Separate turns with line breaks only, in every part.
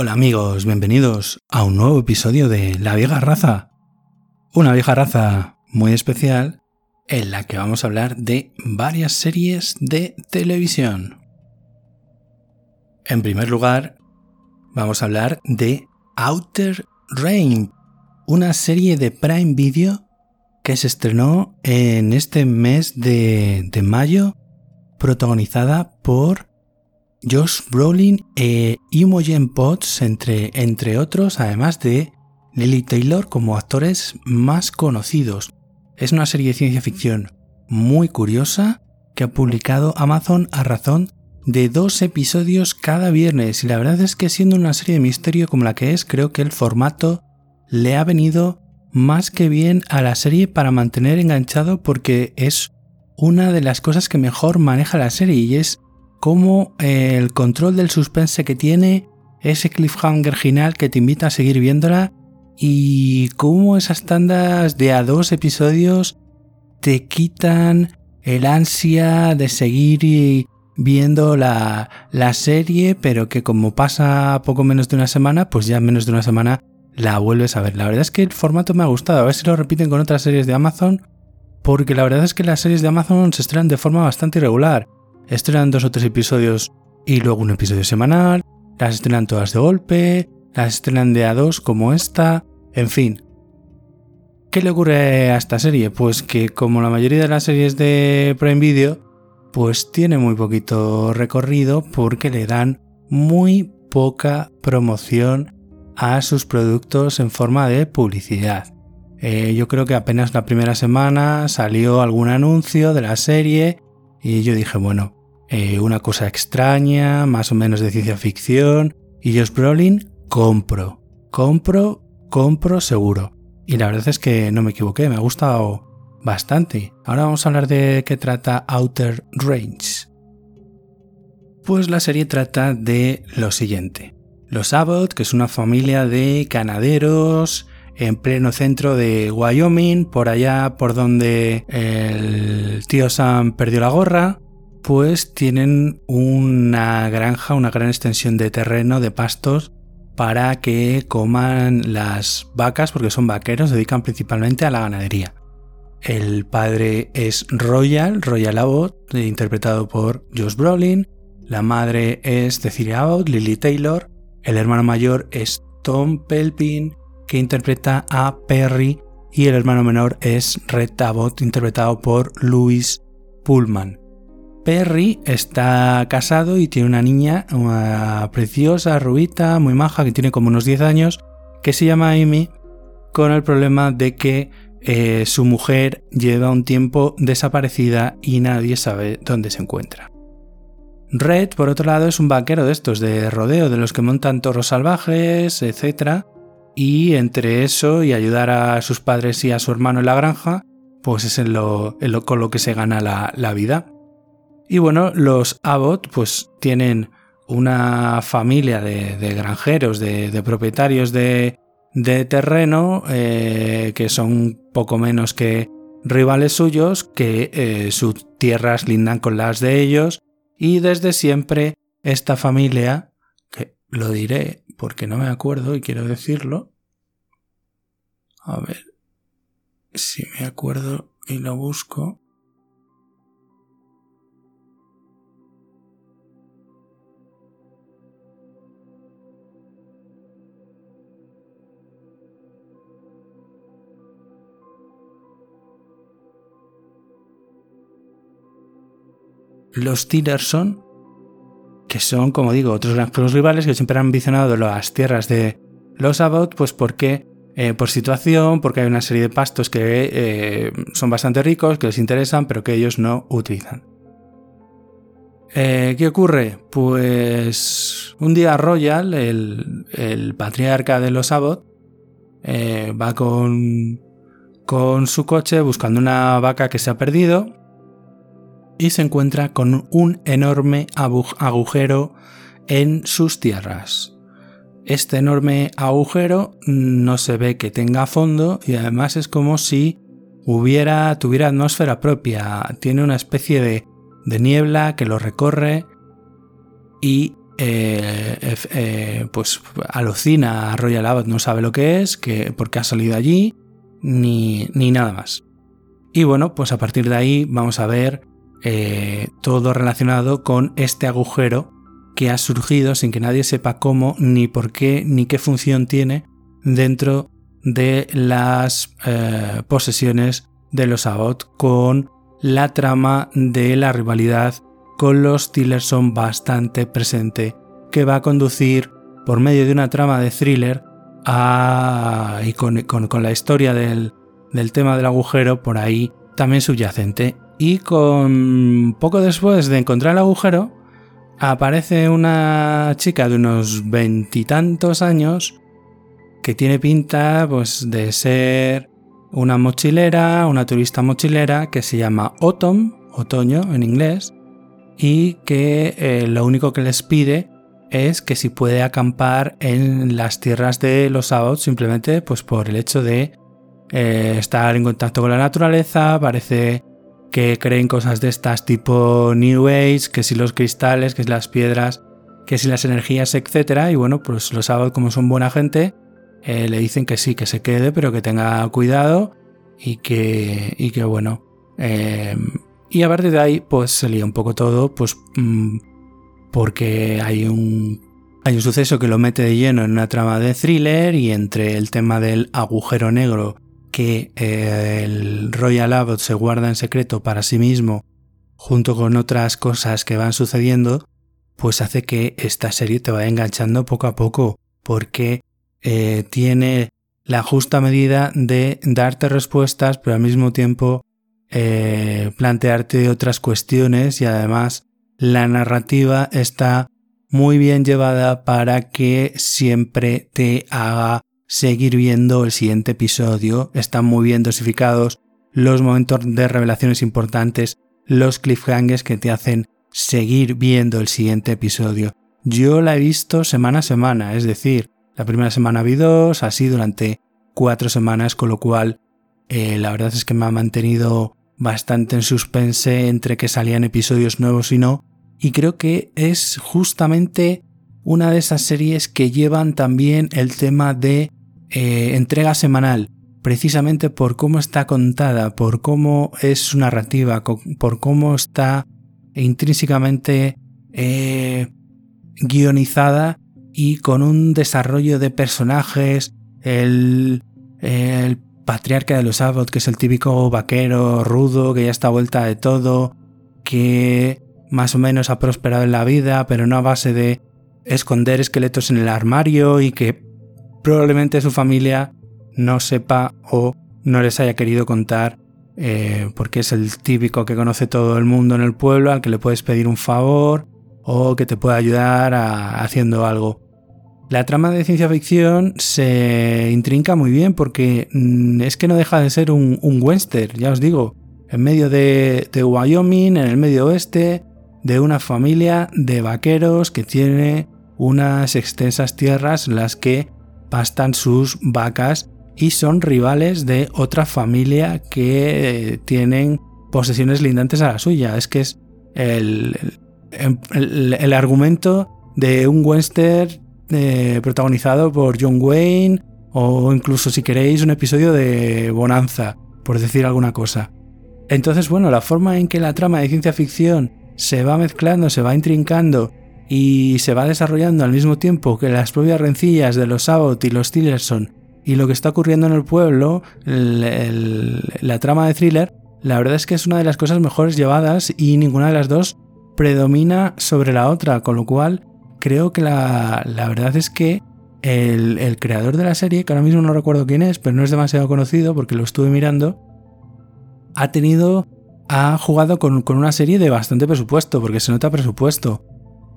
Hola amigos, bienvenidos a un nuevo episodio de La vieja raza. Una vieja raza muy especial en la que vamos a hablar de varias series de televisión. En primer lugar, vamos a hablar de Outer Rain, una serie de Prime Video que se estrenó en este mes de, de mayo, protagonizada por Josh Brolin e Imogen Potts, entre, entre otros, además de Lily Taylor como actores más conocidos. Es una serie de ciencia ficción muy curiosa que ha publicado Amazon a razón de dos episodios cada viernes y la verdad es que siendo una serie de misterio como la que es, creo que el formato le ha venido más que bien a la serie para mantener enganchado porque es una de las cosas que mejor maneja la serie y es cómo eh, el control del suspense que tiene, ese cliffhanger final que te invita a seguir viéndola y cómo esas tandas de a dos episodios te quitan el ansia de seguir viendo la, la, serie, pero que como pasa poco menos de una semana, pues ya menos de una semana la vuelves a ver. La verdad es que el formato me ha gustado, a ver si lo repiten con otras series de Amazon, porque la verdad es que las series de Amazon se estrenan de forma bastante irregular estrenan dos o tres episodios y luego un episodio semanal, las estrenan todas de golpe, las estrenan de a dos como esta, en fin. ¿Qué le ocurre a esta serie? Pues que como la mayoría de las series de Prime Video, pues tiene muy poquito recorrido porque le dan muy poca promoción a sus productos en forma de publicidad. Eh, yo creo que apenas la primera semana salió algún anuncio de la serie y yo dije, bueno, eh, una cosa extraña, más o menos de ciencia ficción, y Josh Brolin, compro, compro, compro seguro. Y la verdad es que no me equivoqué, me ha gustado bastante. Ahora vamos a hablar de qué trata Outer Range. Pues la serie trata de lo siguiente. Los Abbott, que es una familia de ganaderos en pleno centro de Wyoming, por allá por donde el tío Sam perdió la gorra, pues tienen una granja, una gran extensión de terreno, de pastos, para que coman las vacas, porque son vaqueros, se dedican principalmente a la ganadería. El padre es Royal, Royal Abbott, interpretado por Josh Brolin. La madre es Cecilia Abbott, Lily Taylor. El hermano mayor es Tom Pelpin, que interpreta a Perry. Y el hermano menor es Red Abbott, interpretado por Louis Pullman. Perry está casado y tiene una niña una preciosa, rubita, muy maja, que tiene como unos 10 años, que se llama Amy, con el problema de que eh, su mujer lleva un tiempo desaparecida y nadie sabe dónde se encuentra. Red, por otro lado, es un vaquero de estos de rodeo, de los que montan toros salvajes, etc. Y entre eso y ayudar a sus padres y a su hermano en la granja, pues es en lo, con lo que se gana la vida. Y bueno, los Abbott pues tienen una familia de, granjeros, de, propietarios de, terreno eh, que son poco menos que rivales suyos, que eh, sus tierras lindan con las de ellos y desde siempre esta familia, que lo diré porque no me acuerdo y quiero decirlo, a ver si me acuerdo y lo busco. Los Tillerson, que son, como digo, otros granjeros rivales que siempre han ambicionado las tierras de los Abbott, pues porque eh, por situación, porque hay una serie de pastos que eh, son bastante ricos, que les interesan, pero que ellos no utilizan. Eh, ¿Qué ocurre? Pues un día Royal, el, el patriarca de los Abbott, va con, con su coche buscando una vaca que se ha perdido y se encuentra con un enorme agujero en sus tierras. Este enorme agujero no se ve que tenga fondo y además es como si tuviera atmósfera propia. Tiene una especie de, niebla que lo recorre y pues alucina a Royal Abbott, no sabe lo que es, que, porque ha salido allí, ni, ni nada más. Y bueno, pues a partir de ahí vamos a ver todo relacionado con este agujero que ha surgido sin que nadie sepa cómo, ni por qué, ni qué función tiene dentro de las eh, posesiones de los Abbott con la trama de la rivalidad con los Tillerson bastante presente que va a conducir por medio de una trama de thriller a, y con, la historia del tema del agujero por ahí también subyacente y poco después de encontrar el agujero aparece una chica de unos veintitantos años que tiene pinta pues de ser una mochilera, una turista mochilera que se llama Autumn, otoño en inglés, y que eh, lo único que les pide es que si puede acampar en las tierras de los Abbots simplemente pues por el hecho de eh, estar en contacto con la naturaleza, parece que creen cosas de estas tipo New Age, que si los cristales, que si las piedras, que si las energías, etc. Y bueno, pues los sábados como son buena gente, eh, le dicen que sí, que se quede, pero que tenga cuidado y que, y que bueno. Em, y a partir de ahí, pues se lía un poco todo, pues mm, porque hay un, hay un suceso que lo mete de lleno en una trama de thriller y entre el tema del agujero negro que eh, el Royal Abbot se guarda en secreto para sí mismo, junto con otras cosas que van sucediendo, pues hace que esta serie te vaya enganchando poco a poco, porque eh, tiene la justa medida de darte respuestas, pero al mismo tiempo eh, plantearte otras cuestiones y además la narrativa está muy bien llevada para que siempre te haga seguir viendo el siguiente episodio. Están muy bien dosificados los momentos de revelaciones importantes, los cliffhangers que te hacen seguir viendo el siguiente episodio. Yo la he visto semana a semana, es decir, la primera semana vi dos, así durante cuatro semanas, con lo cual eh, la verdad es que me ha mantenido bastante en suspense entre que salían episodios nuevos y no, y creo que es justamente una de esas series que llevan también el tema de eh, entrega semanal, precisamente por cómo está contada, por cómo es su narrativa, por cómo está intrínsecamente eh, guionizada y con un desarrollo de personajes, el, el patriarca de los Abbott, que es el típico vaquero rudo, que ya está vuelta de todo, que más o menos ha prosperado en la vida, pero no a base de esconder esqueletos en el armario y que probablemente su familia no sepa o no les haya querido contar eh, porque es el típico que conoce todo el mundo en el pueblo al que le puedes pedir un favor o que te puede ayudar haciendo algo. La trama de ciencia ficción se intrinca muy bien porque mm, es que no deja de ser un, western, ya os digo, en medio de, de Wyoming, en el medio oeste, de una familia de vaqueros que tiene unas extensas tierras las que pastan sus vacas y son rivales de otra familia que tienen posesiones lindantes a la suya. Es que es el, el, argumento de un western eh, protagonizado por John Wayne o incluso si queréis un episodio de Bonanza, por decir alguna cosa. Entonces, bueno, la forma en que la trama de ciencia ficción se va mezclando, se va intrincando y se va desarrollando al mismo tiempo que las propias rencillas de los Abbott y los Tillerson y lo que está ocurriendo en el pueblo, la trama de thriller, la verdad es que es una de las cosas mejores llevadas y ninguna de las dos predomina sobre la otra, con lo cual creo que la, verdad es que el, creador de la serie, que ahora mismo no recuerdo quién es, pero no es demasiado conocido porque lo estuve mirando, ha tenido, ha jugado con, con una serie de bastante presupuesto, porque se nota presupuesto.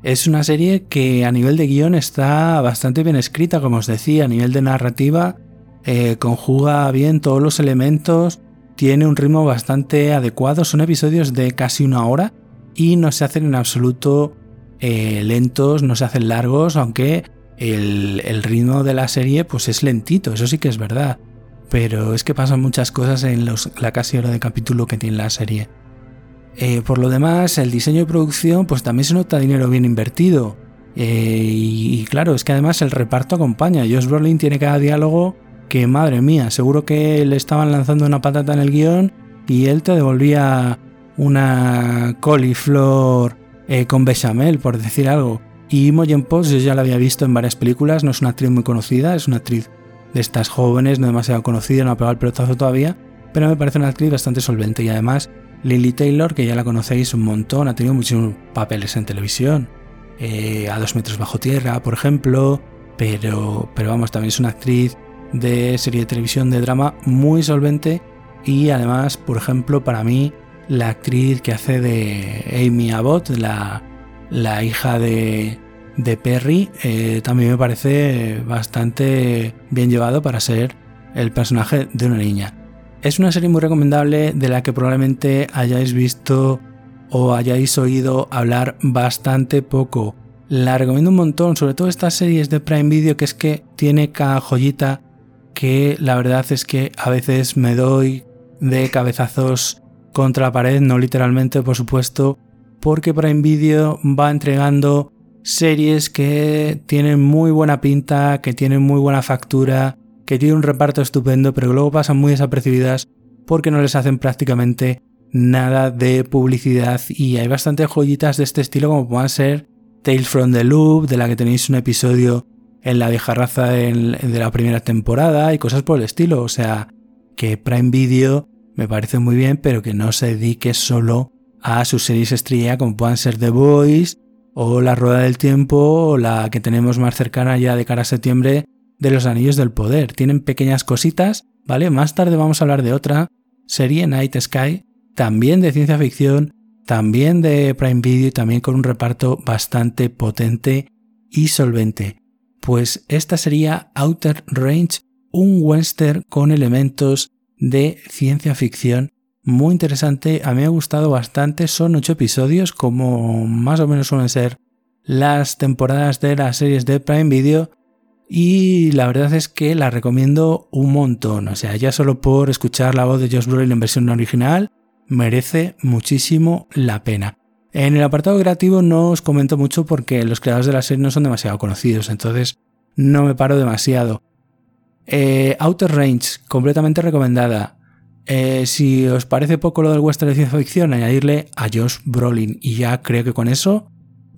Es una serie que a nivel de guion está bastante bien escrita, como os decía, a nivel de narrativa eh, conjuga bien todos los elementos, tiene un ritmo bastante adecuado, son episodios de casi una hora y no se hacen en absoluto eh, lentos, no se hacen largos, aunque el, ritmo de la serie pues es lentito, eso sí que es verdad. Pero es que pasan muchas cosas en la casi hora de capítulo que tiene la serie. Eh, por lo demás, el diseño y producción, pues también se nota dinero bien invertido. Eh, y, claro, es que además el reparto acompaña. Josh Brolin tiene cada diálogo que, madre mía, seguro que le estaban lanzando una patata en el guion y él te devolvía una coliflor eh, con bechamel, por decir algo. Y Imogen Post yo ya la había visto en varias películas, no es una actriz muy conocida, es una actriz de estas jóvenes, no demasiado conocida, no ha pegado el pelotazo todavía, pero me parece una actriz bastante solvente y además Lily Taylor, que ya la conocéis un montón, ha tenido muchísimos papeles en televisión, eh, a dos metros bajo tierra, por ejemplo, pero, pero vamos, también es una actriz de serie de televisión de drama muy solvente y además, por ejemplo, para mí, la actriz que hace de Amy Abbott, la, la hija de, de Perry, eh, también me parece bastante bien llevado para ser el personaje de una niña. Es una serie muy recomendable de la que probablemente hayáis visto o hayáis oído hablar bastante poco. La recomiendo un montón, sobre todo estas series de Prime Video que es que tiene cada joyita que la verdad es que a veces me doy de cabezazos contra la pared, no literalmente por supuesto, porque Prime Video va entregando series que tienen muy buena pinta, que tienen muy buena factura, que tiene un reparto estupendo, pero que luego pasan muy desapercibidas porque no les hacen prácticamente nada de publicidad y hay bastantes joyitas de este estilo como puedan ser Tales from the Loop, de la que tenéis un episodio en la vieja raza de la primera temporada y cosas por el estilo. O sea, que Prime Video me parece muy bien, pero que no se dedique solo a sus series estrella como puedan ser The Boys o La Rueda del Tiempo o la que tenemos más cercana ya de cara a septiembre de los Anillos del Poder. Tienen pequeñas cositas, ¿vale? Más tarde vamos a hablar de otra serie, Night Sky, también de ciencia ficción, también de Prime Video y también con un reparto bastante potente y solvente. Pues esta sería Outer Range, un western con elementos de ciencia ficción muy interesante. A mí me ha gustado bastante. Son ocho episodios, como más o menos suelen ser las temporadas de las series de Prime Video y la verdad es que la recomiendo un montón. O sea, ya solo por escuchar la voz de Josh Brolin en versión original, merece muchísimo la pena. En el apartado creativo no os comento mucho porque los creadores de la serie no son demasiado conocidos, entonces no me paro demasiado. Eh, Outer Range, completamente recomendada. Eh, si os parece poco lo del western de ciencia ficción, añadirle a Josh Brolin y ya creo que con eso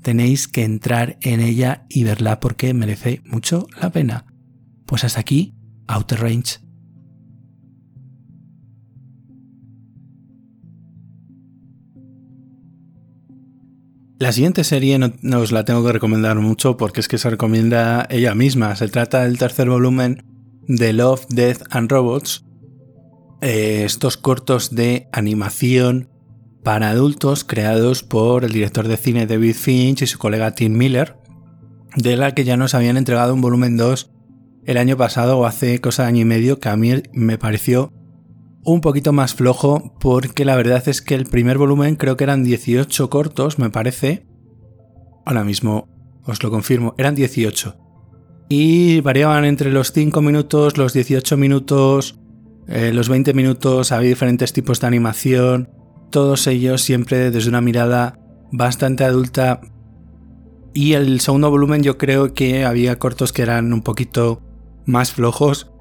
tenéis que entrar en ella y verla porque merece mucho la pena. Pues hasta aquí, Outer Range. La siguiente serie no, os la tengo que recomendar mucho porque es que se recomienda ella misma. Se trata del tercer volumen de Love, Death and Robots. Eh, estos cortos de animación para adultos creados por el director de cine David Finch y su colega Tim Miller, de la que ya nos habían entregado un volumen 2 el año pasado o hace cosa de año y medio que a mí me pareció un poquito más flojo porque la verdad es que el primer volumen creo que eran 18 cortos, me parece. Ahora mismo os lo confirmo, eran 18. Y variaban entre los 5 minutos, los 18 minutos, eh, los 20 minutos, había diferentes tipos de animación todos ellos siempre desde una mirada bastante adulta. Y el segundo volumen yo creo que había cortos que eran un poquito más flojos.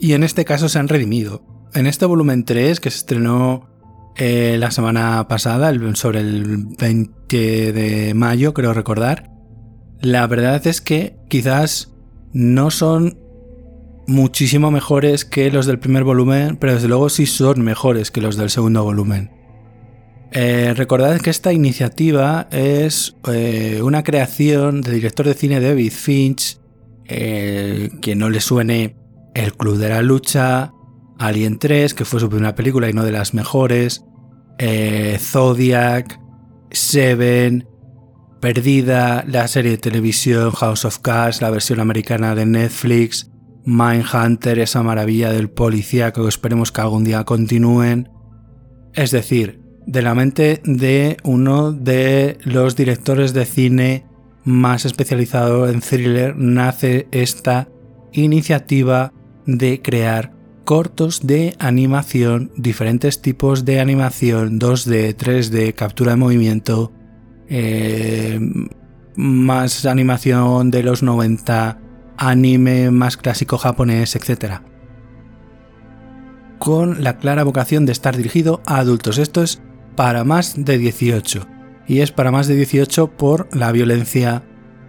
Y en este caso se han redimido. En este volumen 3, que se estrenó eh, la semana pasada, sobre el 20 de mayo, creo recordar, la verdad es que quizás no son muchísimo mejores que los del primer volumen, pero desde luego sí son mejores que los del segundo volumen. Eh, recordad que esta iniciativa es eh, una creación del director de cine David Finch, eh, que no le suene El Club de la Lucha, Alien 3, que fue su primera película y no de las mejores, Zodiac, Seven, Perdida, la serie de televisión House of Cards, la versión americana de Netflix, Mindhunter, esa maravilla del policía que esperemos que algún día continúen. Es decir, de la mente de uno de los directores de cine más especializado en thriller nace esta iniciativa de crear cortos de animación, diferentes tipos de animación, 2D, 3D, captura de movimiento, eh, más animación de los 90, anime más clásico japonés, etc. Con la clara vocación de estar dirigido a adultos. Esto es para más de 18. Y es para más de 18 por la violencia,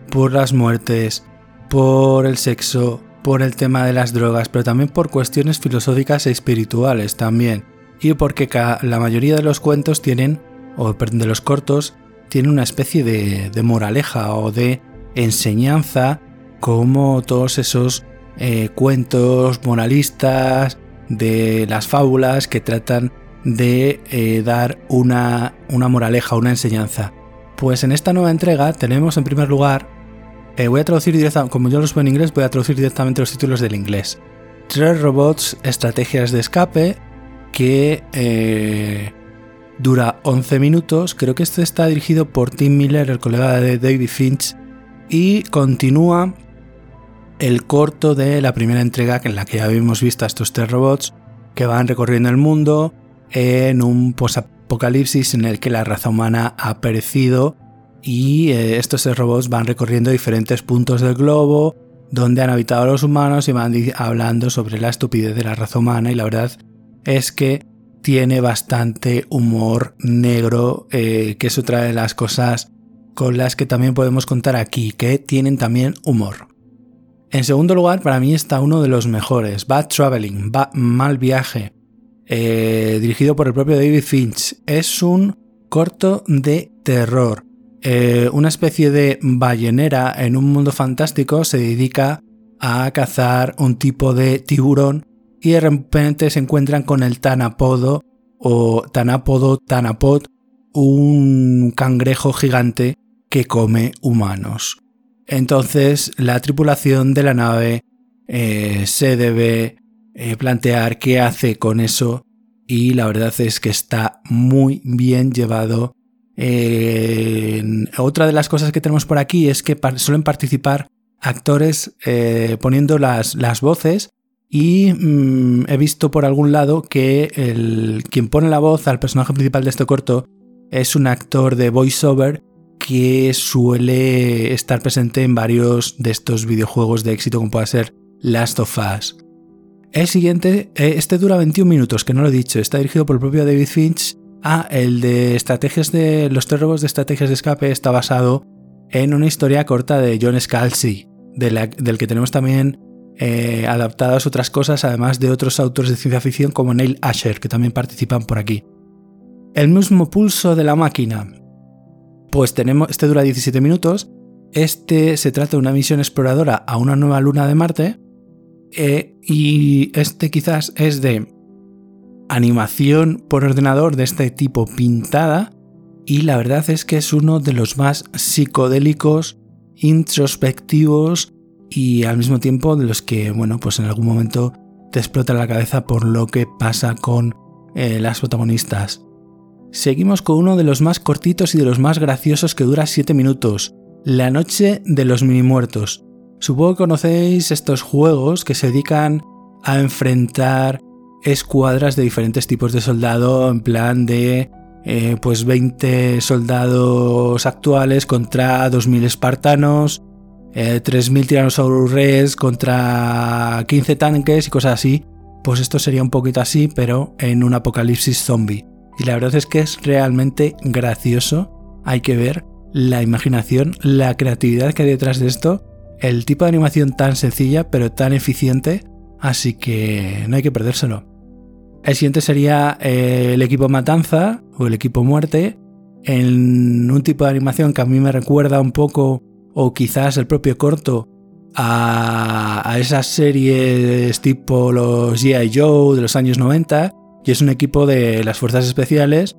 por las muertes, por el sexo, por el tema de las drogas, pero también por cuestiones filosóficas e espirituales también. Y porque la mayoría de los cuentos tienen, o de los cortos, tienen una especie de, de moraleja o de enseñanza como todos esos eh, cuentos moralistas de las fábulas que tratan de eh, dar una, una, moraleja, una enseñanza. Pues en esta nueva entrega tenemos en primer lugar, eh, voy a traducir directamente, como yo los veo en inglés, voy a traducir directamente los títulos del inglés. Tres robots, estrategias de escape, que dura 11 minutos. Creo que este está dirigido por Tim Miller, el colega de David Finch, y continúa el corto de la primera entrega en la que ya habíamos visto a estos tres robots que van recorriendo el mundo en un posapocalipsis en el que la raza humana ha perecido y eh, estos robots van recorriendo diferentes puntos del globo donde han habitado los humanos y van hablando sobre la estupidez de la raza humana y la verdad es que tiene bastante humor negro eh, que es otra de las cosas con las que también podemos contar aquí que tienen también humor. En segundo lugar, para mí está uno de los mejores, Bad Traveling, Mal Viaje, eh, dirigido por el propio David Finch. Es un corto de terror. Eh, una especie de ballenera en un mundo fantástico se dedica a cazar un tipo de tiburón y de repente se encuentran con el Tanapodo o Tanapodo Tanapod, un cangrejo gigante que come humanos. Entonces la tripulación de la nave eh, se debe eh, plantear qué hace con eso y la verdad es que está muy bien llevado. otra de las cosas que tenemos por aquí es que suelen participar actores eh, poniendo las, las, voces y mm, he visto por algún lado que el, quien pone la voz al personaje principal de este corto es un actor de voiceover que suele estar presente en varios de estos videojuegos de éxito como puede ser Last of Us. El siguiente, eh, este dura 21 minutos, que no lo he dicho, está dirigido por el propio David Finch. Ah, el de estrategias de los tres robos de estrategias de escape está basado en una historia corta de John Scalzi, del que tenemos también eh, adaptadas otras cosas, además de otros autores de ciencia ficción como Neil Asher, que también participan por aquí. El mismo pulso de la máquina, pues tenemos, este dura 17 minutos. Este se trata de una misión exploradora a una nueva luna de Marte. Eh, y este quizás es de animación por ordenador de este tipo pintada. Y la verdad es que es uno de los más psicodélicos, introspectivos y al mismo tiempo de los que, bueno, pues en algún momento te explota la cabeza por lo que pasa con eh, las protagonistas. Seguimos con uno de los más cortitos y de los más graciosos que dura 7 minutos, La Noche de los Mini Muertos. Supongo que conocéis estos juegos que se dedican a enfrentar escuadras de diferentes tipos de soldado, en plan de eh, pues 20 soldados actuales contra 2.000 espartanos, 3.000 eh, Tyrannosaurus Rex contra 15 tanques y cosas así. Pues esto sería un poquito así, pero en un apocalipsis zombie. Y la verdad es que es realmente gracioso. Hay que ver la imaginación, la creatividad que hay detrás de esto, el tipo de animación tan sencilla pero tan eficiente, así que no hay que perdérselo. El siguiente sería eh, el equipo Matanza o el equipo Muerte, en un tipo de animación que a mí me recuerda un poco, o quizás el propio corto, a, esas series tipo los G.I. Joe de los años 90, y es un equipo de las fuerzas especiales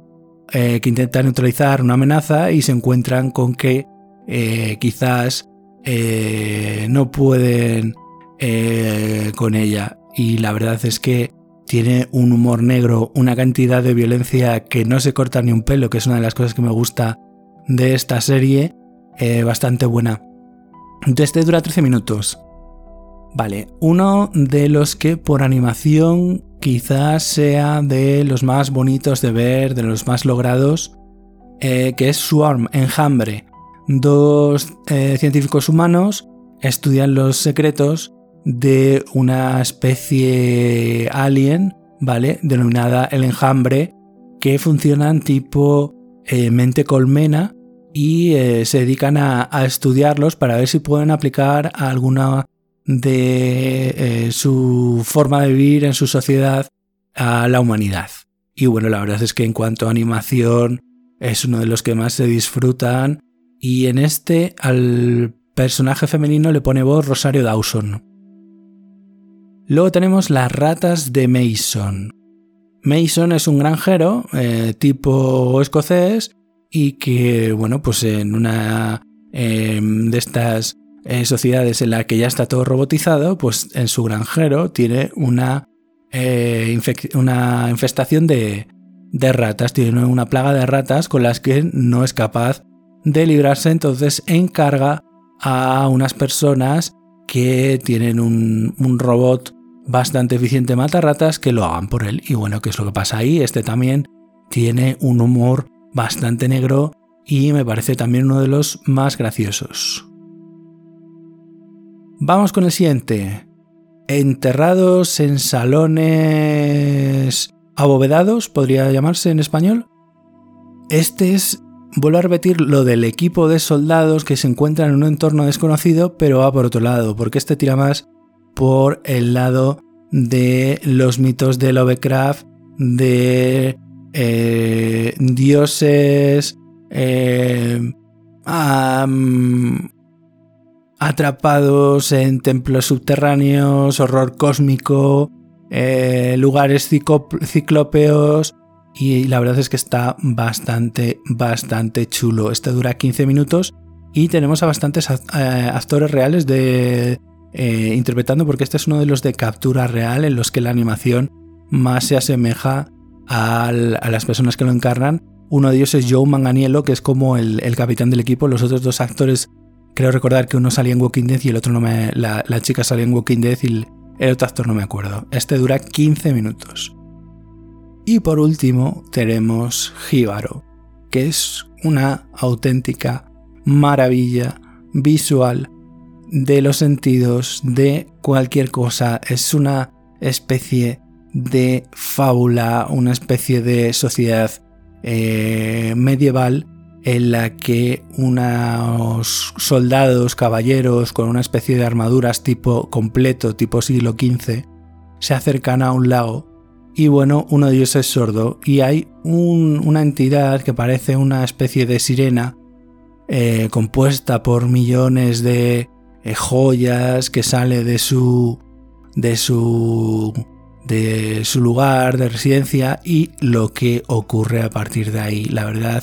eh, que intentan neutralizar una amenaza y se encuentran con que eh, quizás eh, no pueden con ella. Y la verdad es que tiene un humor negro, una cantidad de violencia que no se corta ni un pelo, que es una de las cosas que me gusta de esta serie, bastante buena. Este dura 13 minutos. Vale, uno de los que por animación quizás sea de los más bonitos de ver, de los más logrados, eh, que es Swarm, Enjambre, dos eh, científicos humanos estudian los secretos de una especie alien, ¿vale? Denominada el enjambre, que funcionan tipo eh, mente colmena y eh, se dedican a, estudiarlos para ver si pueden aplicar alguna de su forma de vivir en su sociedad a la humanidad. Y bueno, la verdad es que en cuanto a animación es uno de los que más se disfrutan y en este al personaje femenino le pone voz Rosario Dawson. Luego tenemos las ratas de Mason. Mason es un granjero eh, tipo escocés y que, bueno, pues en una em, de estas eh, sociedades en la que ya está todo robotizado, pues en su granjero tiene una, eh, una infestación de, de ratas, tiene una plaga de ratas con las que no es capaz de librarse, entonces encarga a unas personas que tienen un, robot bastante eficiente mata ratas que lo hagan por él. Y bueno, ¿qué es lo que pasa ahí? Este también tiene un humor bastante negro y me parece también uno de los más graciosos. Vamos con el siguiente. Enterrados en salones abovedados, podría llamarse en español. Este es Vuelvo a repetir lo del equipo de soldados que se encuentran en un entorno desconocido, pero va por otro lado, porque este tira más por el lado de los mitos de Lovecraft, de eh, dioses eh, atrapados en templos subterráneos, horror cósmico, eh, lugares ciclópeos, y la verdad es que está bastante, bastante chulo. Este dura 15 minutos y tenemos a bastantes eh, actores reales de eh, interpretando porque este es uno de los de captura real en los que la animación más se asemeja a las personas que lo encarnan. Uno de ellos es Joe Manganiello, que es como el, capitán del equipo. Los otros dos actores, creo recordar que uno salía en Walking Dead y el otro no me. La, la chica salía en Walking Dead y el otro actor no me acuerdo. Este dura 15 minutos. Y por último tenemos Jíbaro, que es una auténtica maravilla visual de los sentidos de cualquier cosa. Es una especie de fábula, una especie de sociedad eh, medieval en la que unos soldados, caballeros con una especie de armaduras tipo completo, tipo siglo XV, se acercan a un lago y bueno, uno de ellos es sordo y hay una entidad que parece una especie de sirena eh, compuesta por millones de eh, joyas que sale de su de su de su lugar de residencia y lo que ocurre a partir de ahí. La verdad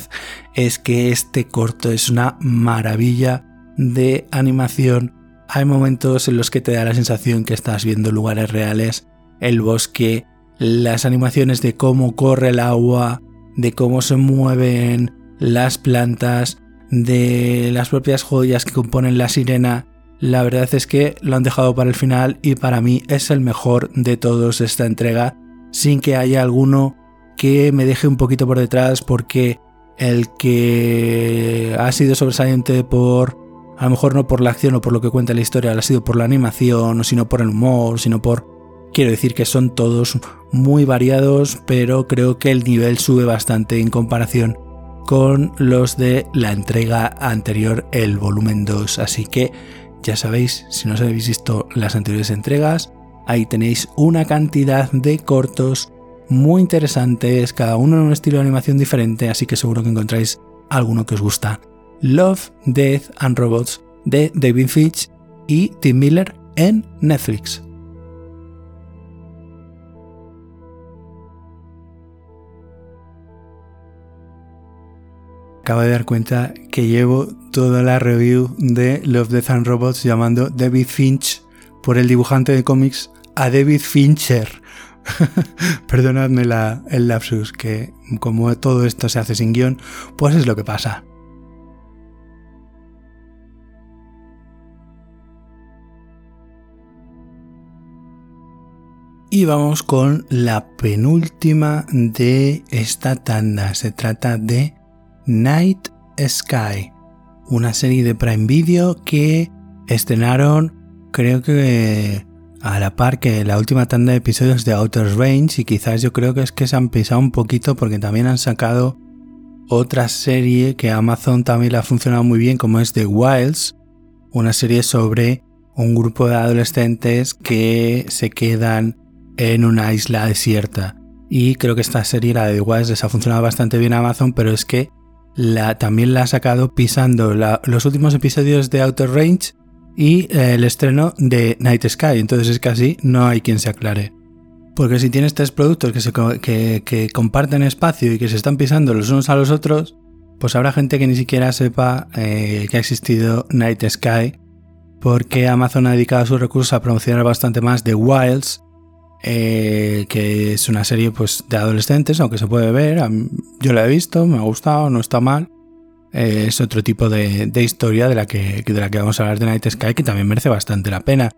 es que este corto es una maravilla de animación. Hay momentos en los que te da la sensación que estás viendo lugares reales, el bosque, las animaciones de cómo corre el agua, de cómo se mueven las plantas, de las propias joyas que componen la sirena, la verdad es que lo han dejado para el final y para mí es el mejor de todos esta entrega, sin que haya alguno que me deje un poquito por detrás porque el que ha sido sobresaliente por, a lo mejor no por la acción o por lo que cuenta la historia, ha sido por la animación, o sino por el humor, sino por Quiero decir que son todos muy variados, pero creo que el nivel sube bastante en comparación con los de la entrega anterior, el volumen 2. Así que ya sabéis, si no os habéis visto las anteriores entregas, ahí tenéis una cantidad de cortos muy interesantes, cada uno en un estilo de animación diferente, así que seguro que encontráis alguno que os gusta. Love, Death and Robots de David Fitch y Tim Miller en Netflix. Acabo de dar cuenta que llevo toda la review de Love, Death and Robots llamando David Finch por el dibujante de cómics a David Fincher. Perdonadme el lapsus, que como todo esto se hace sin guion, pues es lo que pasa. Y vamos con la penúltima de esta tanda. Se trata de Night Sky, una serie de Prime Video que estrenaron, creo que a la par que la última tanda de episodios de Outer Range y quizás yo creo que es que se han pisado un poquito porque también han sacado otra serie que Amazon también le ha funcionado muy bien como es The Wilds, una serie sobre un grupo de adolescentes que se quedan en una isla desierta. Y creo que esta serie, la de The Wilds, les ha funcionado bastante bien a Amazon, pero es que la, también la ha sacado pisando los últimos episodios de Outer Range y eh, el estreno de Night Sky. Entonces es que así no hay quien se aclare. Porque si tienes tres productos que, comparten espacio y que se están pisando los unos a los otros, pues habrá gente que ni siquiera sepa eh, que ha existido Night Sky, porque Amazon ha dedicado sus recursos a promocionar bastante más The Wilds, eh, que es una serie pues, de adolescentes, aunque se puede ver. Yo la he visto, me ha gustado, no está mal. Eh, es otro tipo de, historia de la, que, de la que vamos a hablar de Night Sky, que también merece bastante la pena.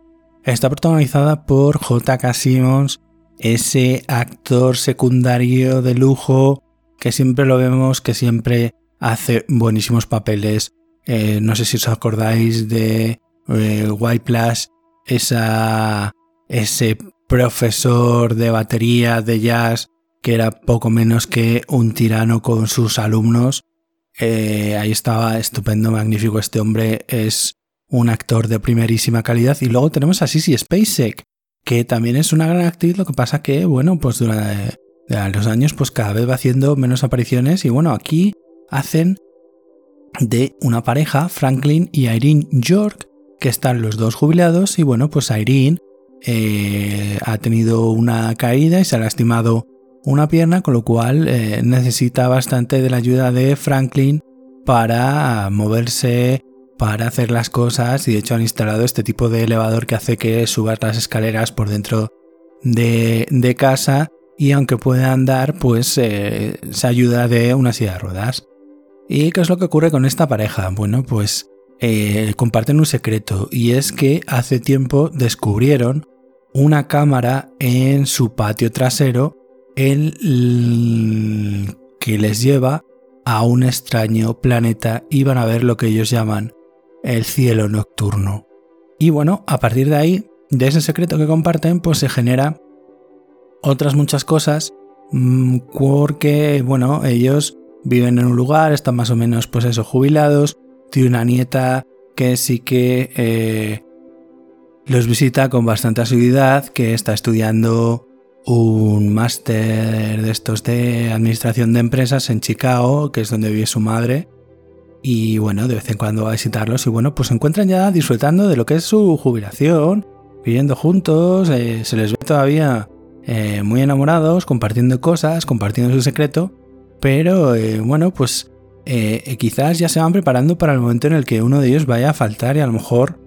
Está protagonizada por J.K. Simmons, ese actor secundario de lujo que siempre lo vemos, que siempre hace buenísimos papeles. Eh, no sé si os acordáis de White Plus, esa, ese profesor de batería de jazz que era poco menos que un tirano con sus alumnos. Eh, ahí estaba estupendo, magnífico. Este hombre es un actor de primerísima calidad. Y luego tenemos a Sissy Spacek, que también es una gran actriz, lo que pasa que, bueno, pues durante los años, pues cada vez va haciendo menos apariciones y bueno, aquí hacen de una pareja, Franklin y Irene York, que están los dos jubilados y bueno, pues Irene eh, ha tenido una caída y se ha lastimado una pierna, con lo cual eh, necesita bastante de la ayuda de Franklin para moverse para hacer las cosas y de hecho han instalado este tipo de elevador que hace que subas las escaleras por dentro de, casa y aunque pueda andar pues eh, se ayuda de una silla de ruedas. ¿Y qué es lo que ocurre con esta pareja? Bueno pues eh, comparten un secreto y es que hace tiempo descubrieron una cámara en su patio trasero el que les lleva a un extraño planeta y van a ver lo que ellos llaman el cielo nocturno. Y bueno, a partir de ahí, de ese secreto que comparten, pues se genera otras muchas cosas mm, porque, bueno, ellos viven en un lugar, están más o menos, pues eso, jubilados, tiene una nieta que sí que eh, los visita con bastante asiduidad, que está estudiando un máster de estos de administración de empresas en Chicago, que es donde vive su madre, y bueno, de vez en cuando va a visitarlos y bueno, pues se encuentran ya disfrutando de lo que es su jubilación, viviendo juntos, eh, se les ve todavía eh, muy enamorados, compartiendo cosas, compartiendo su secreto, pero bueno, pues quizás ya se van preparando para el momento en el que uno de ellos vaya a faltar y a lo mejor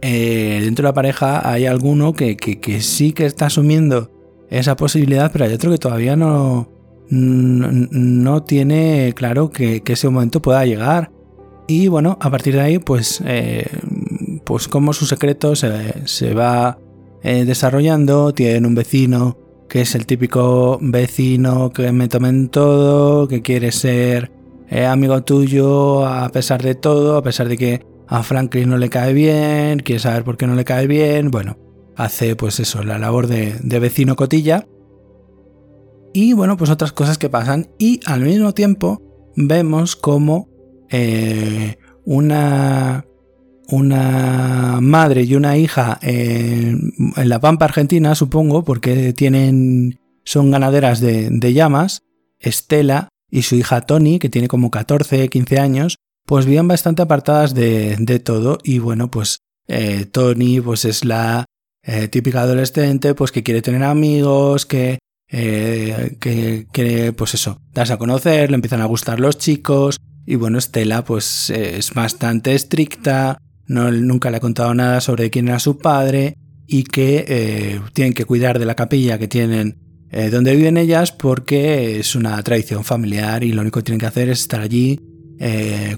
dentro de la pareja hay alguno que, sí que está asumiendo esa posibilidad, pero hay otro que todavía no, no, tiene claro que, ese momento pueda llegar. Y bueno, a partir de ahí, pues, eh, pues como su secreto se, va eh, desarrollando, tiene un vecino que es el típico vecino que me toma en todo, que quiere ser eh, amigo tuyo a pesar de todo, a pesar de que a Franklin no le cae bien, quiere saber por qué no le cae bien, bueno, hace pues eso, la labor de, de vecino cotilla y bueno, pues otras cosas que pasan. Y al mismo tiempo vemos como eh, una, una madre y una hija en, la Pampa Argentina, supongo, porque tienen, son ganaderas de, llamas, Estela y su hija Tony, que tiene como 14, 15 años, pues viven bastante apartadas de, todo. Y bueno, pues eh, Tony pues es la eh, típica adolescente, pues que quiere tener amigos, que eh, que quiere, pues eso, darse a conocer, le empiezan a gustar los chicos, y bueno, Estela pues es bastante estricta, no, nunca le ha contado nada sobre quién era su padre, y que eh, tienen que cuidar de la capilla que tienen eh, donde viven ellas porque es una tradición familiar y lo único que tienen que hacer es estar allí,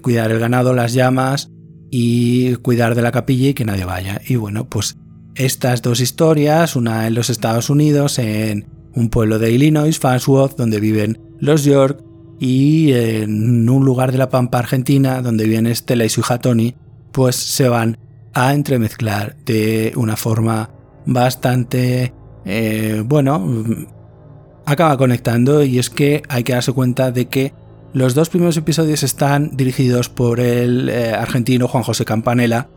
cuidar el ganado, las llamas y cuidar de la capilla y que nadie vaya. Y bueno, pues estas dos historias, una en los Estados Unidos, en un pueblo de Illinois, Farnsworth, donde viven los York, y en un lugar de la Pampa Argentina donde viene Estela y su hija Tony, pues se van a entremezclar de una forma bastante, eh, bueno, acaba conectando y es que hay que darse cuenta de que los dos primeros episodios están dirigidos por el eh, argentino Juan José Campanella,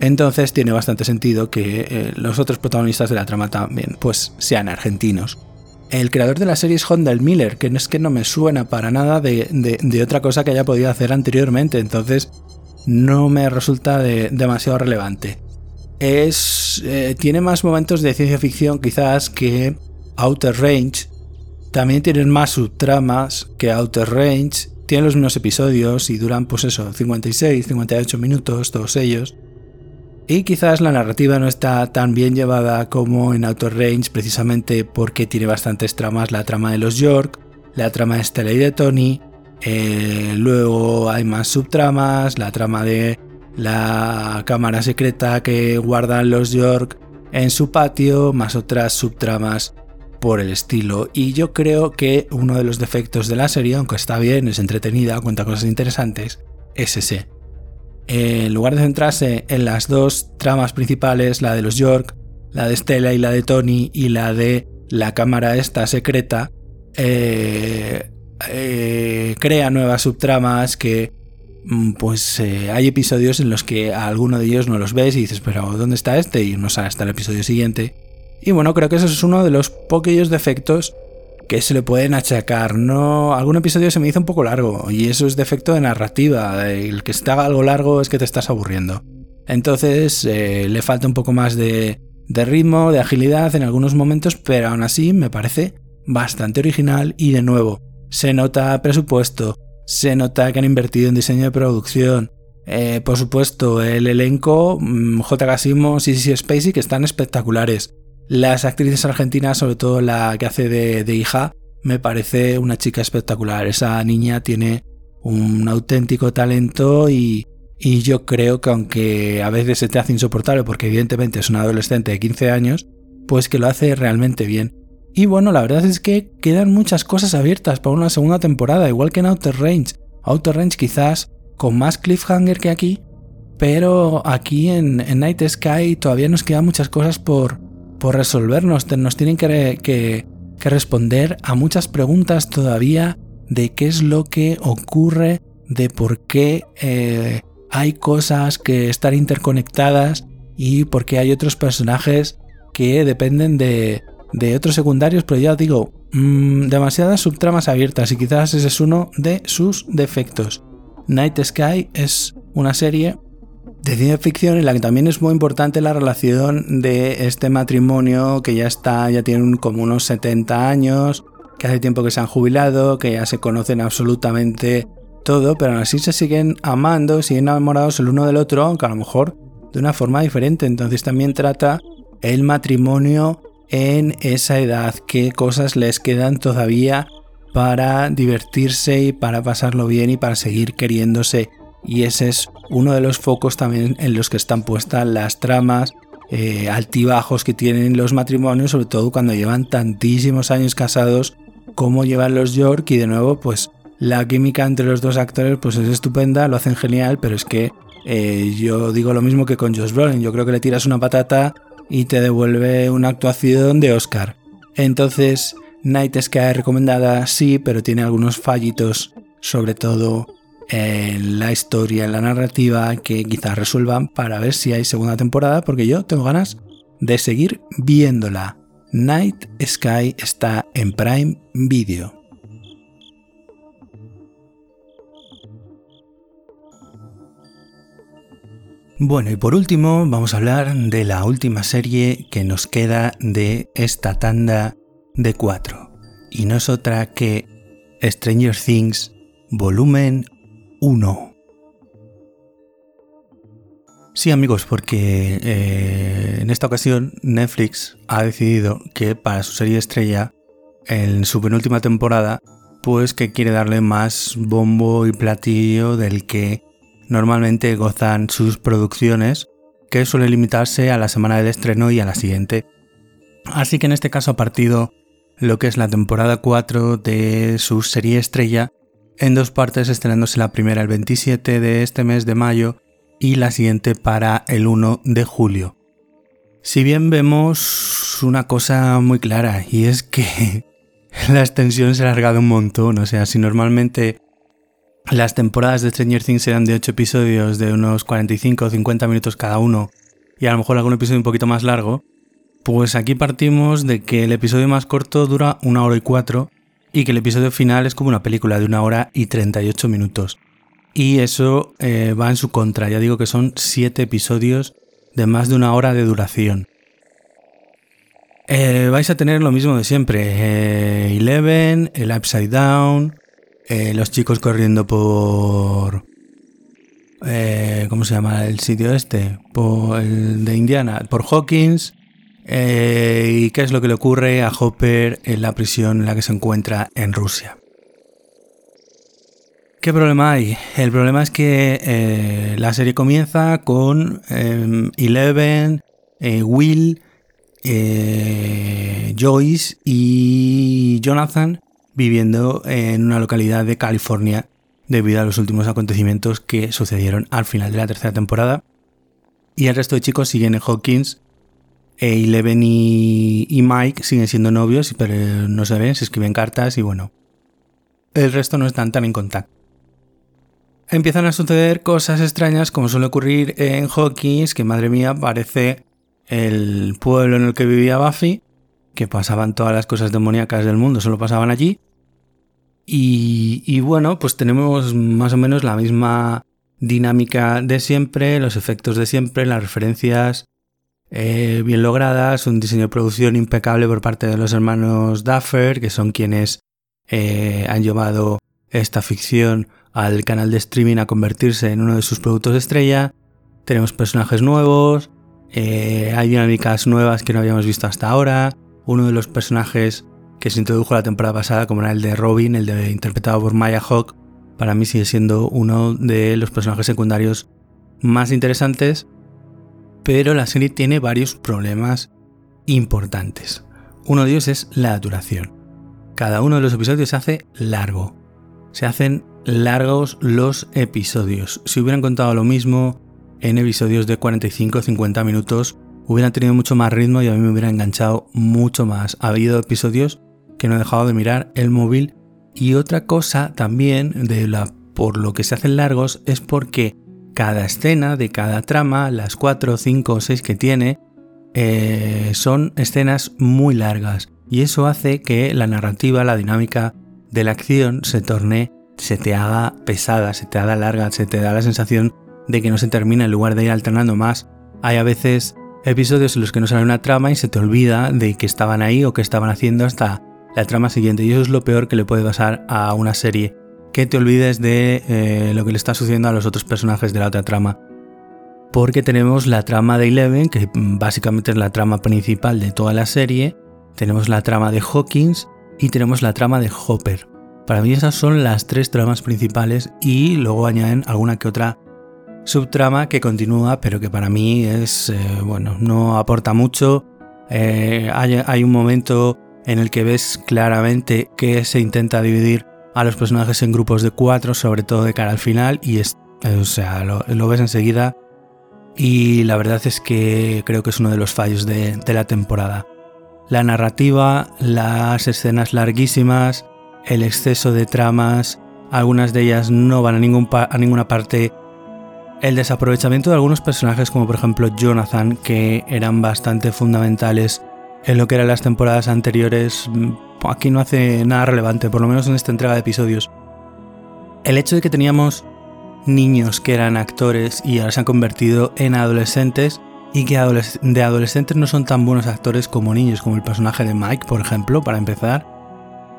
entonces tiene bastante sentido que eh, los otros protagonistas de la trama también pues sean argentinos. El creador de la serie es Hondel Miller, que no es que no me suena para nada de, otra cosa que haya podido hacer anteriormente, entonces no me resulta demasiado relevante. Es, eh, tiene más momentos de ciencia ficción quizás que Outer Range. También tienen más subtramas que Outer Range. Tienen los mismos episodios y duran pues eso, 56, 58 minutos, todos ellos. Y quizás la narrativa no está tan bien llevada como en Outer Range, precisamente porque tiene bastantes tramas, la trama de los York, la trama de Stella y de Tony, eh, luego hay más subtramas, la trama de la cámara secreta que guardan los York en su patio, más otras subtramas por el estilo. Y yo creo que uno de los defectos de la serie, aunque está bien, es entretenida, cuenta cosas interesantes, es ese en lugar de centrarse en las dos tramas principales, la de los York, la de Stella y la de Tony, y la de la cámara esta secreta, eh, eh, crea nuevas subtramas que mm, pues eh, hay episodios en los que a alguno de ellos no los ves y dices, pero ¿dónde está este? Y no sale hasta el episodio siguiente. Y bueno, creo que eso es uno de los poquillos defectos que se le pueden achacar. No, algún episodio se me hizo un poco largo y eso es defecto de narrativa. El que está algo largo es que te estás aburriendo. Entonces eh, le falta un poco más de, de ritmo, de agilidad en algunos momentos, pero aún así me parece bastante original y de nuevo se nota presupuesto, se nota que han invertido en diseño de producción. Eh, por supuesto, el elenco, mm, J. Simmons y CC Spacey, que están espectaculares. Las actrices argentinas, sobre todo la que hace de, hija, me parece una chica espectacular. Esa niña tiene un auténtico talento y, y, yo creo que aunque a veces se te hace insoportable porque evidentemente es una adolescente de 15 años, pues que lo hace realmente bien. Y bueno, la verdad es que quedan muchas cosas abiertas para una segunda temporada, igual que en Outer Range. Outer Range quizás con más cliffhanger que aquí, pero aquí en Night Sky todavía nos quedan muchas cosas por, por resolvernos. Nos tienen que, responder a muchas preguntas todavía de qué es lo que ocurre, de por qué eh, hay cosas que están interconectadas y por qué hay otros personajes que dependen de, otros secundarios, pero ya digo, mm, demasiadas subtramas abiertas y quizás ese es uno de sus defectos. Night Sky es una serie de ciencia ficción en la que también es muy importante la relación de este matrimonio que ya está, ya tienen como unos 70 años, que hace tiempo que se han jubilado, que ya se conocen absolutamente todo, pero aún así se siguen amando, siguen enamorados el uno del otro, aunque a lo mejor de una forma diferente. Entonces también trata el matrimonio en esa edad, qué cosas les quedan todavía para divertirse y para pasarlo bien y para seguir queriéndose y ese es uno de los focos también en los que están puestas las tramas eh, altibajos que tienen los matrimonios, sobre todo cuando llevan tantísimos años casados como llevan los York y de nuevo pues la química entre los dos actores pues es estupenda, lo hacen genial, pero es que eh, yo digo lo mismo que con Josh Brolin, yo creo que le tiras una patata y te devuelve una actuación de Oscar. Entonces, Night Sky recomendada, sí, pero tiene algunos fallitos, sobre todo la historia, la narrativa, que quizás resuelvan para ver si hay segunda temporada, porque yo tengo ganas de seguir viéndola. Night Sky está en Prime Video. Bueno, y por último vamos a hablar de la última serie que nos queda de esta tanda de cuatro. Y no es otra que Stranger Things Volumen 1. Sí amigos, porque eh, en esta ocasión Netflix ha decidido que para su serie estrella, en su penúltima temporada, pues que quiere darle más bombo y platillo del que normalmente gozan sus producciones, que suele limitarse a la semana de estreno y a la siguiente. Así que en este caso ha partido lo que es la temporada 4 de su serie estrella en dos partes, estrenándose la primera el 27 de este mes de mayo y la siguiente para el 1 de julio. Si bien vemos una cosa muy clara y es que la extensión se ha alargado un montón, o sea, si normalmente las temporadas de Stranger Things eran de 8 episodios de unos 45 o 50 minutos cada uno y a lo mejor algún episodio un poquito más largo, pues aquí partimos de que el episodio más corto dura una hora y cuatro y que el episodio final es como una película de una hora y 38 minutos. Y eso eh, va en su contra, ya digo que son 7 episodios de más de una hora de duración. Eh, vais a tener lo mismo de siempre. Eh, Eleven, el Upside Down, los chicos corriendo por... ¿Cómo se llama el sitio este? Por el de Indiana, por Hawkins. ¿Y qué es lo que le ocurre a Hopper en la prisión en la que se encuentra en Rusia? ¿Qué problema hay? El problema es que eh, la serie comienza con em, Eleven, eh, Will, eh, Joyce y Jonathan viviendo en una localidad de California debido a los últimos acontecimientos que sucedieron al final de la tercera temporada. Y el resto de chicos siguen en Hawkins. Eleven y, y Mike siguen siendo novios, pero no se ven, se escriben cartas y bueno. El resto no están tan en contacto empiezan a suceder cosas extrañas como suele ocurrir en Hawkins, que madre mía parece el pueblo en el que vivía Buffy, que pasaban todas las cosas demoníacas del mundo, solo pasaban allí. Y, bueno, pues tenemos más o menos la misma dinámica de siempre, los efectos de siempre, las referencias eh, bien logradas, un diseño de producción impecable por parte de los hermanos Duffer, que son quienes eh, han llevado esta ficción al canal de streaming a convertirse en uno de sus productos de estrella. Tenemos personajes nuevos, eh, hay dinámicas nuevas que no habíamos visto hasta ahora. Uno de los personajes que se introdujo la temporada pasada, como era el de Robin, el de interpretado por Maya Hawk, para mí sigue siendo uno de los personajes secundarios más interesantes. Pero la serie tiene varios problemas importantes. Uno de ellos es la duración. Cada uno de los episodios se hace largo. Se hacen largos los episodios. Si hubieran contado lo mismo en episodios de 45 o 50 minutos, hubieran tenido mucho más ritmo y a mí me hubiera enganchado mucho más. Ha habido episodios que no he dejado de mirar el móvil. Y otra cosa también de la por lo que se hacen largos es porque cada escena de cada trama, las 4, 5 o 6 que tiene, eh, son escenas muy largas. Y eso hace que la narrativa, la dinámica de la acción se torne se te haga pesada, se te haga larga, se te da la sensación de que no se termina en lugar de ir alternando más. Hay a veces episodios en los que no sale una trama y se te olvida de que estaban ahí o que estaban haciendo hasta la trama siguiente. Y eso es lo peor que le puede pasar a una serie, que te olvides de eh, lo que le está sucediendo a los otros personajes de la otra trama. Porque tenemos la trama de Eleven, que básicamente es la trama principal de toda la serie, tenemos la trama de Hawkins y tenemos la trama de Hopper. Para mí esas son las tres tramas principales y luego añaden alguna que otra subtrama que continúa, pero que para mí es, eh, bueno, no aporta mucho. Eh, hay, un momento en el que ves claramente que se intenta dividir a los personajes en grupos de cuatro, sobre todo de cara al final, y es, o sea, lo, ves enseguida. Y la verdad es que creo que es uno de los fallos de la temporada. La narrativa, las escenas larguísimas, el exceso de tramas, algunas de ellas no van a, ningún a ninguna parte, el desaprovechamiento de algunos personajes como por ejemplo Jonathan, que eran bastante fundamentales en lo que eran las temporadas anteriores, mm, aquí no hace nada relevante, por lo menos en esta entrega de episodios. El hecho de que teníamos niños que eran actores y ahora se han convertido en adolescentes y que de adolescentes no son tan buenos actores como niños, como el personaje de Mike, por ejemplo, para empezar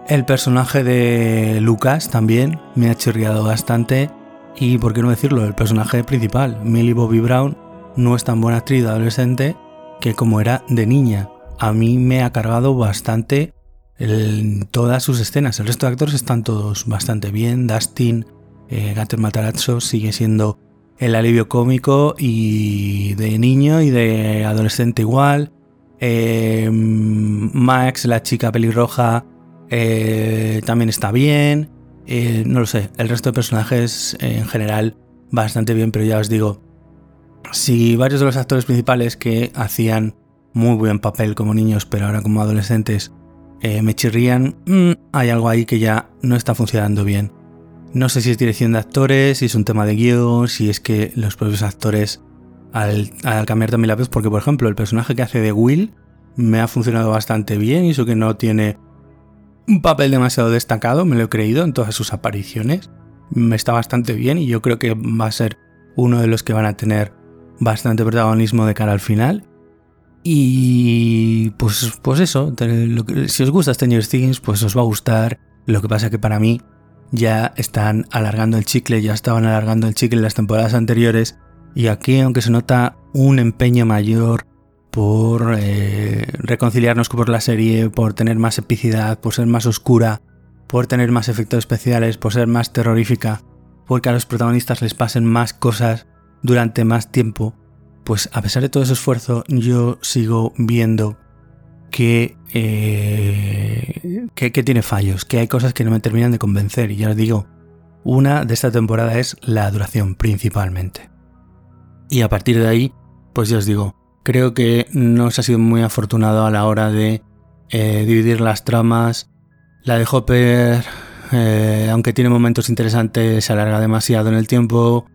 el personaje de Lucas también me ha chirriado bastante y, por qué no decirlo, el personaje principal, Millie Bobby Brown, no es tan buena actriz de adolescente que como era de niña. A mí me ha cargado bastante en todas sus escenas. El resto de actores están todos bastante bien. Dustin, eh, Matarazzo sigue siendo el alivio cómico y de niño y de adolescente igual. Eh, Max, la chica pelirroja, eh, también está bien. Eh, no lo sé, el resto de personajes en general bastante bien, pero ya os digo, si varios de los actores principales que hacían muy buen papel como niños, pero ahora como adolescentes, eh, me chirrían, mm, hay algo ahí que ya no está funcionando bien. No sé si es dirección de actores, si es un tema de guion, si es que los propios actores al, cambiar también la voz, porque por ejemplo el personaje que hace de Will me ha funcionado bastante bien y eso que no tiene un papel demasiado destacado, me lo he creído en todas sus apariciones, me está bastante bien y yo creo que va a ser uno de los que van a tener bastante protagonismo de cara al final. Y pues, pues eso, si os gusta Stranger Things, pues os va a gustar. Lo que pasa que para mí ya están alargando el chicle, ya estaban alargando el chicle en las temporadas anteriores. Y aquí, aunque se nota un empeño mayor por eh, reconciliarnos con la serie, por tener más epicidad, por ser más oscura, por tener más efectos especiales, por ser más terrorífica, porque a los protagonistas les pasen más cosas durante más tiempo, pues a pesar de todo ese esfuerzo, yo sigo viendo que, eh, que, tiene fallos, que hay cosas que no me terminan de convencer. Y ya os digo, una de esta temporada es la duración principalmente. Y a partir de ahí, pues ya os digo, creo que no se ha sido muy afortunado a la hora de eh, dividir las tramas. La de Hopper, eh, aunque tiene momentos interesantes, se alarga demasiado en el tiempo.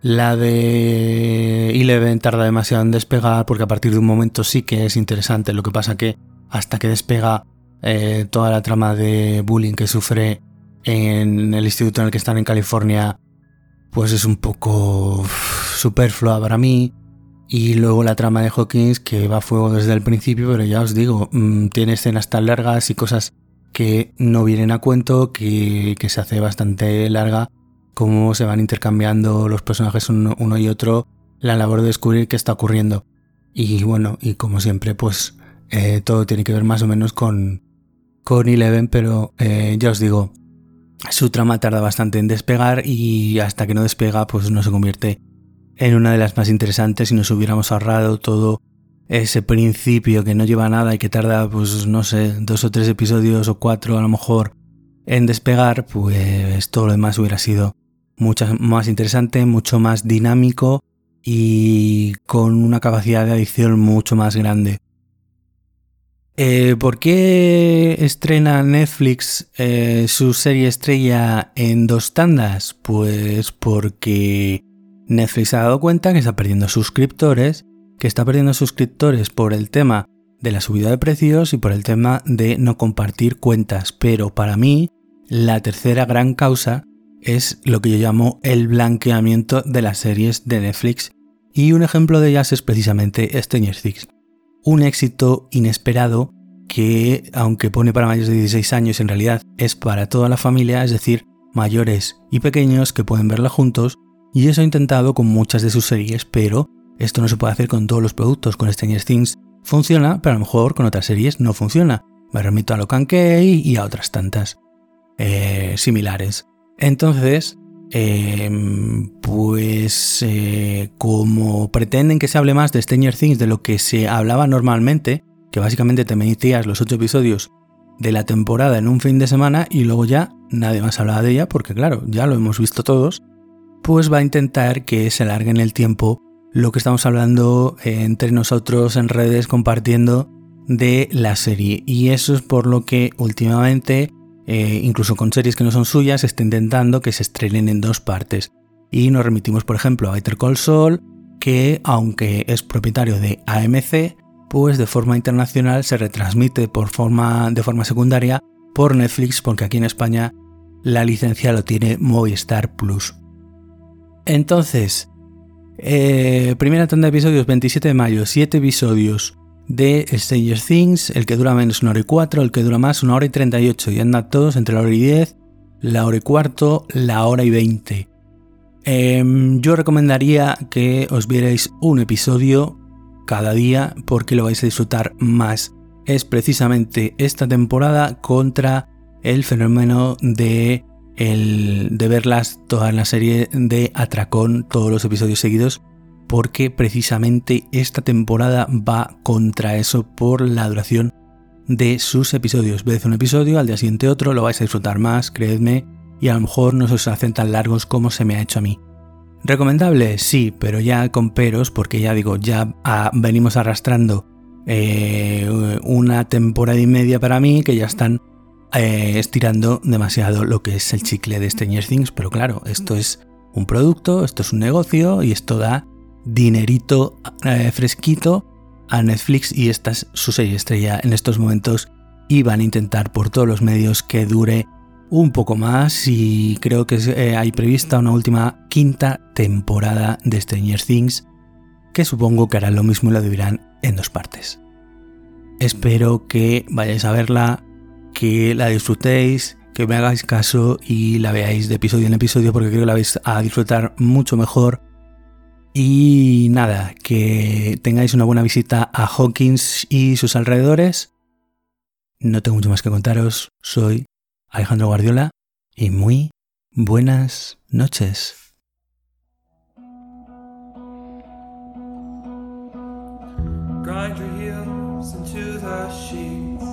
La de Eleven tarda demasiado en despegar porque a partir de un momento sí que es interesante. Lo que pasa que hasta que despega eh, toda la trama de bullying que sufre en el instituto en el que están en California, pues es un poco superflua para mí. Y luego la trama de Hawkins que va a fuego desde el principio, pero ya os digo, mm, tiene escenas tan largas y cosas que no vienen a cuento, que, que se hace bastante larga cómo se van intercambiando los personajes uno, y otro, la labor de descubrir qué está ocurriendo. Y bueno, y como siempre, pues eh, todo tiene que ver más o menos con, con Eleven, pero eh, ya os digo, su trama tarda bastante en despegar y hasta que no despega, pues no se convierte en una de las más interesantes si nos hubiéramos ahorrado todo ese principio que no lleva nada y que tarda, pues no sé, dos o tres episodios o cuatro a lo mejor en despegar, pues todo lo demás hubiera sido mucho más interesante, mucho más dinámico y con una capacidad de adicción mucho más grande. Eh, ¿Por qué estrena Netflix eh, su serie estrella en dos tandas? Pues porque Netflix ha dado cuenta que está perdiendo suscriptores, que está perdiendo suscriptores por el tema de la subida de precios y por el tema de no compartir cuentas. Pero para mí, la tercera gran causa es lo que yo llamo el blanqueamiento de las series de Netflix y un ejemplo de ellas es precisamente Stranger Things. Un éxito inesperado que, aunque pone para mayores de 16 años, en realidad es para toda la familia, es decir, mayores y pequeños que pueden verla juntos, y eso ha intentado con muchas de sus series, pero esto no se puede hacer con todos los productos. Con Stranger Things funciona, pero a lo mejor con otras series no funciona. Me remito a Locan Key y a otras tantas eh, similares. Entonces, em, pues eh, como pretenden que se hable más de Stranger Things de lo que se hablaba normalmente, que básicamente te metías los ocho episodios de la temporada en un fin de semana y luego ya nadie más hablaba de ella porque claro, ya lo hemos visto todos, pues va a intentar que se alargue en el tiempo lo que estamos hablando entre nosotros en redes compartiendo de la serie. Y eso es por lo que últimamente eh, incluso con series que no son suyas, está intentando que se estrenen en dos partes. Y nos remitimos, por ejemplo, a Better Call Saul, que aunque es propietario de AMC, pues de forma internacional se retransmite por forma, de forma secundaria por Netflix, porque aquí en España la licencia lo tiene Movistar Plus. Entonces, eh, primera tanda de episodios, 27 de mayo, 7 episodios de Stranger Things, el que dura menos una hora y cuatro, el que dura más una hora y 38 y andan todos entre la hora y 10, la hora y cuarto, la hora y 20. Em, yo recomendaría que os vierais un episodio cada día porque lo vais a disfrutar más. Es precisamente esta temporada contra el fenómeno de, el, de verlas toda la serie de Atracón, todos los episodios seguidos, porque precisamente esta temporada va contra eso por la duración de sus episodios. Ves un episodio, al día siguiente otro, lo vais a disfrutar más, creedme, y a lo mejor no se os hacen tan largos como se me ha hecho a mí. Recomendable, sí, pero ya con peros, porque ya digo, ya venimos arrastrando eh, una temporada y media para mí que ya están eh, estirando demasiado lo que es el chicle de Stranger Things, pero claro, esto es un producto, esto es un negocio y esto da dinerito eh, fresquito a Netflix y esta es su serie estrella en estos momentos y van a intentar por todos los medios que dure un poco más y creo que eh, hay prevista una última quinta temporada de Stranger Things que supongo que harán lo mismo y la dividirán en dos partes. Espero que vayáis a verla, que la disfrutéis, que me hagáis caso y la veáis de episodio en episodio porque creo que la vais a disfrutar mucho mejor. Y nada, que tengáis una buena visita a Hawkins y sus alrededores. No tengo mucho más que contaros, soy Alejandro Guardiola y muy buenas noches. Grind your heels into the sheets.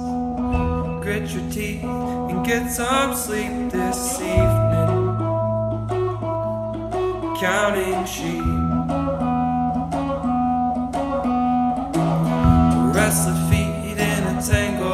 Grit your teeth and get some sleep this evening. Counting sheep. press the feet in a tangle.